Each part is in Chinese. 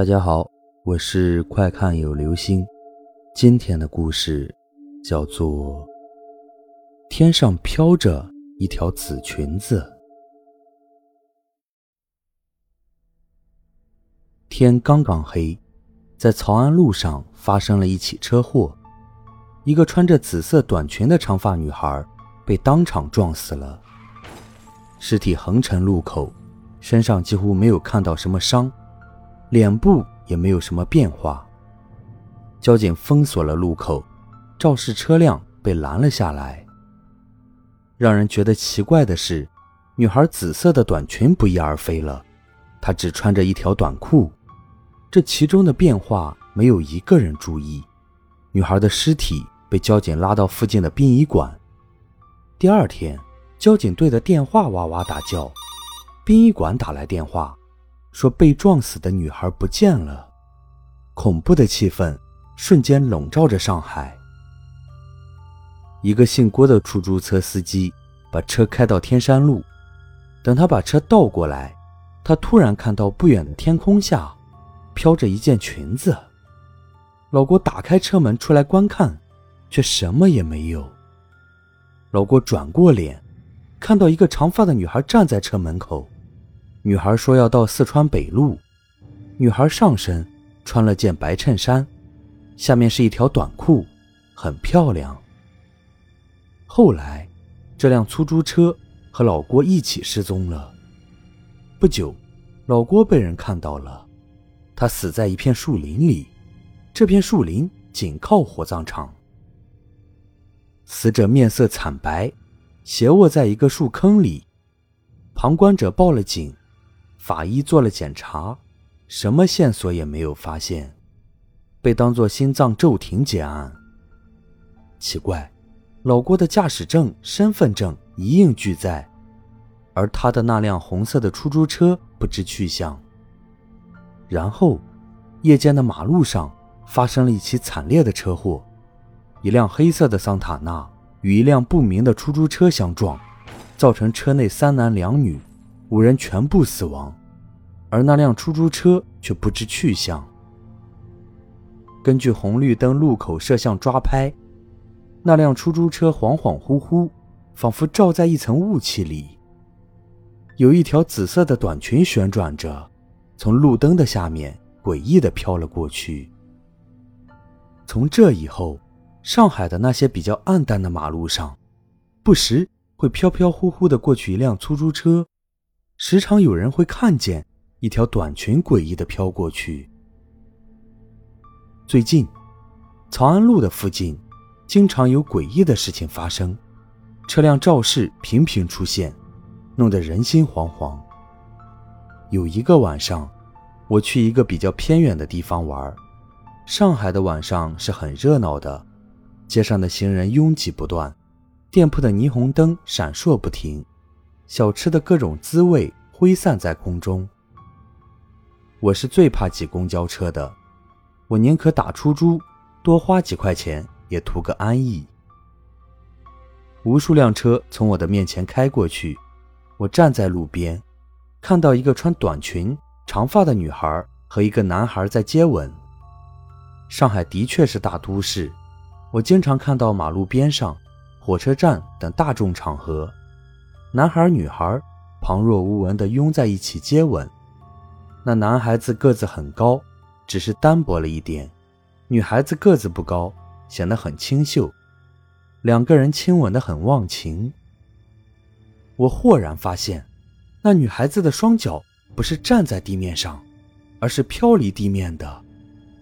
大家好，我是快看有流星。今天的故事叫做《天上飘着一条紫裙子》。天刚刚黑，在曹安路上发生了一起车祸，一个穿着紫色短裙的长发女孩被当场撞死了，尸体横陈路口，身上几乎没有看到什么伤。脸部也没有什么变化。交警封锁了路口，肇事车辆被拦了下来。让人觉得奇怪的是，女孩紫色的短裙不翼而飞了，她只穿着一条短裤。这其中的变化没有一个人注意。女孩的尸体被交警拉到附近的殡仪馆。第二天，交警队的电话哇哇大叫，殡仪馆打来电话。说被撞死的女孩不见了，恐怖的气氛瞬间笼罩着上海。一个姓郭的出租车司机把车开到天山路，等他把车倒过来，他突然看到不远的天空下飘着一件裙子。老郭打开车门出来观看，却什么也没有。老郭转过脸，看到一个长发的女孩站在车门口。女孩说要到四川北路。女孩上身穿了件白衬衫，下面是一条短裤，很漂亮。后来，这辆出租车和老郭一起失踪了。不久，老郭被人看到了，他死在一片树林里，这片树林紧靠火葬场。死者面色惨白，斜卧在一个树坑里，旁观者报了警。法医做了检查，什么线索也没有发现，被当作心脏骤停结案。奇怪，老郭的驾驶证、身份证一应俱在，而他的那辆红色的出租车不知去向。然后，夜间的马路上发生了一起惨烈的车祸，一辆黑色的桑塔纳与一辆不明的出租车相撞，造成车内三男两女。五人全部死亡，而那辆出租车却不知去向。根据红绿灯路口摄像抓拍，那辆出租车恍恍惚惚，仿佛罩在一层雾气里。有一条紫色的短裙旋转着，从路灯的下面诡异地飘了过去。从这以后，上海的那些比较暗淡的马路上，不时会飘飘忽忽地过去一辆出租车。时常有人会看见一条短裙诡异的飘过去。最近，曹安路的附近经常有诡异的事情发生，车辆肇事频频出现，弄得人心惶惶。有一个晚上，我去一个比较偏远的地方玩。上海的晚上是很热闹的，街上的行人拥挤不断，店铺的霓虹灯闪烁不停。小吃的各种滋味挥散在空中。我是最怕挤公交车的，我宁可打出租，多花几块钱也图个安逸。无数辆车从我的面前开过去，我站在路边，看到一个穿短裙、长发的女孩和一个男孩在接吻。上海的确是大都市，我经常看到马路边上、火车站等大众场合。男孩女孩旁若无闻地拥在一起接吻，那男孩子个子很高，只是单薄了一点；女孩子个子不高，显得很清秀。两个人亲吻得很忘情。我豁然发现，那女孩子的双脚不是站在地面上，而是飘离地面的。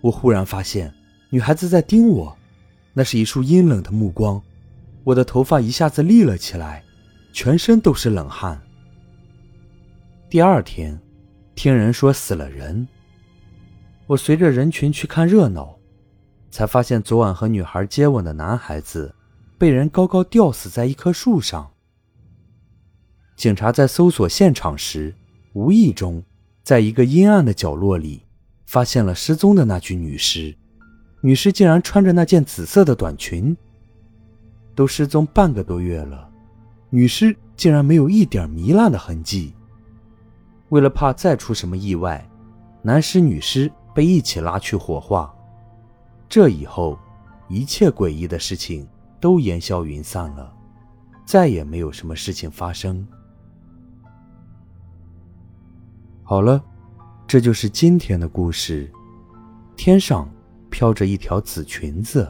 我忽然发现，女孩子在盯我，那是一束阴冷的目光。我的头发一下子立了起来。全身都是冷汗。第二天，听人说死了人。我随着人群去看热闹，才发现昨晚和女孩接吻的男孩子被人高高吊死在一棵树上。警察在搜索现场时，无意中在一个阴暗的角落里发现了失踪的那具女尸。女尸竟然穿着那件紫色的短裙。都失踪半个多月了。女尸竟然没有一点糜烂的痕迹。为了怕再出什么意外，男尸女尸被一起拉去火化。这以后，一切诡异的事情都烟消云散了，再也没有什么事情发生。好了，这就是今天的故事。天上飘着一条紫裙子。